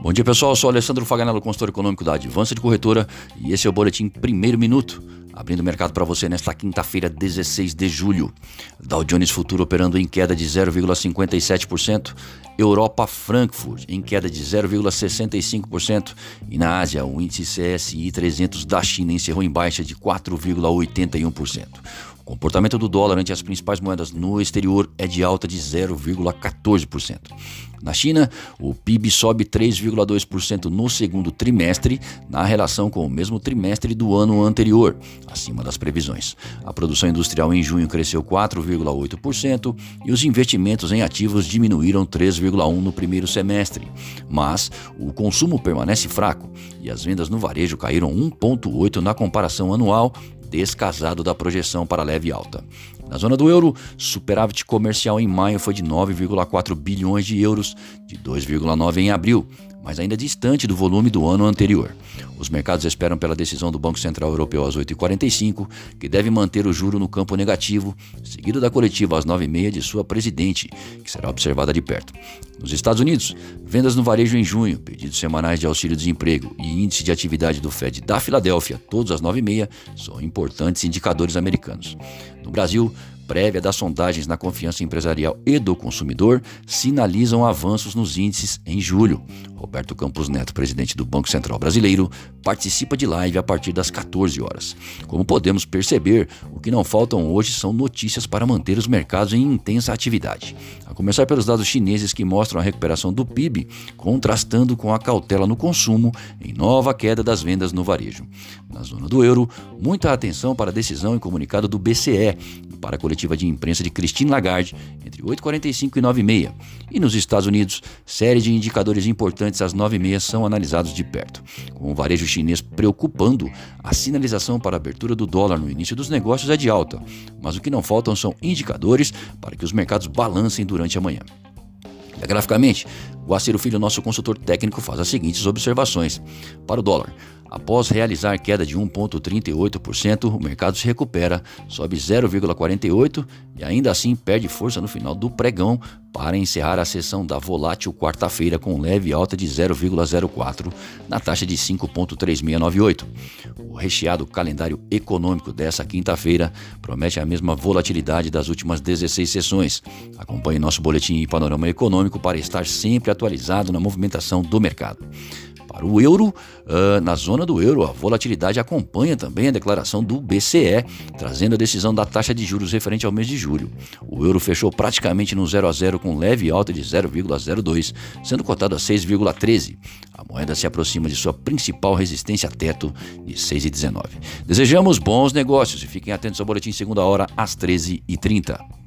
Bom dia pessoal, eu sou Alessandro Faganello, consultor econômico da Advança de Corretora e esse é o Boletim Primeiro Minuto, abrindo o mercado para você nesta quinta-feira, 16 de julho. Dow Jones Futuro operando em queda de 0,57%, Europa Frankfurt em queda de 0,65% e na Ásia o índice CSI 300 da China encerrou em baixa de 4,81%. O comportamento do dólar ante as principais moedas no exterior é de alta de 0,14%. Na China, o PIB sobe 3,2% no segundo trimestre, na relação com o mesmo trimestre do ano anterior, acima das previsões. A produção industrial em junho cresceu 4,8% e os investimentos em ativos diminuíram 3,1% no primeiro semestre. Mas o consumo permanece fraco e as vendas no varejo caíram 1,8% na comparação anual descasado da projeção para leve alta. Na zona do euro, superávit comercial em maio foi de 9,4 bilhões de euros, de 2,9 em abril, mas ainda distante do volume do ano anterior. Os mercados esperam pela decisão do Banco Central Europeu às 8h45, que deve manter o juro no campo negativo, seguido da coletiva às 9h30 de sua presidente, que será observada de perto. Nos Estados Unidos, vendas no varejo em junho, pedidos semanais de auxílio-desemprego e índice de atividade do Fed da Filadélfia, todos às 9h30, são importantes indicadores americanos. No Brasil, prévia das sondagens na confiança empresarial e do consumidor sinalizam avanços nos índices em julho. Roberto Campos Neto, presidente do Banco Central Brasileiro, participa de live a partir das 14 horas. Como podemos perceber, o que não faltam hoje são notícias para manter os mercados em intensa atividade. A começar pelos dados chineses que mostram a recuperação do PIB, contrastando com a cautela no consumo em nova queda das vendas no varejo. Na zona do euro, muita atenção para a decisão e comunicado do BCE para a coletiva de imprensa de Christine Lagarde entre 8h45 e 9h30. E nos Estados Unidos, série de indicadores importantes às 9h30 são analisados de perto, com o varejo chinês preocupando, a sinalização para a abertura do dólar no início dos negócios é de alta, mas o que não faltam são indicadores para que os mercados balancem durante a manhã. Graficamente, o Aciro Filho, nosso consultor técnico, faz as seguintes observações. Para o dólar, Após realizar queda de 1,38%, o mercado se recupera, sobe 0,48% e ainda assim perde força no final do pregão para encerrar a sessão da volátil quarta-feira com leve alta de 0,04% na taxa de 5,3698. O recheado calendário econômico dessa quinta-feira promete a mesma volatilidade das últimas 16 sessões. Acompanhe nosso boletim e panorama econômico para estar sempre atualizado na movimentação do mercado. Para o euro, uh, na zona do euro, a volatilidade acompanha também a declaração do BCE, trazendo a decisão da taxa de juros referente ao mês de julho. O euro fechou praticamente no 0 a 0 com leve alta de 0,02, sendo cotado a 6,13. A moeda se aproxima de sua principal resistência a teto de 6,19. Desejamos bons negócios e fiquem atentos ao boletim segunda hora às 13h30.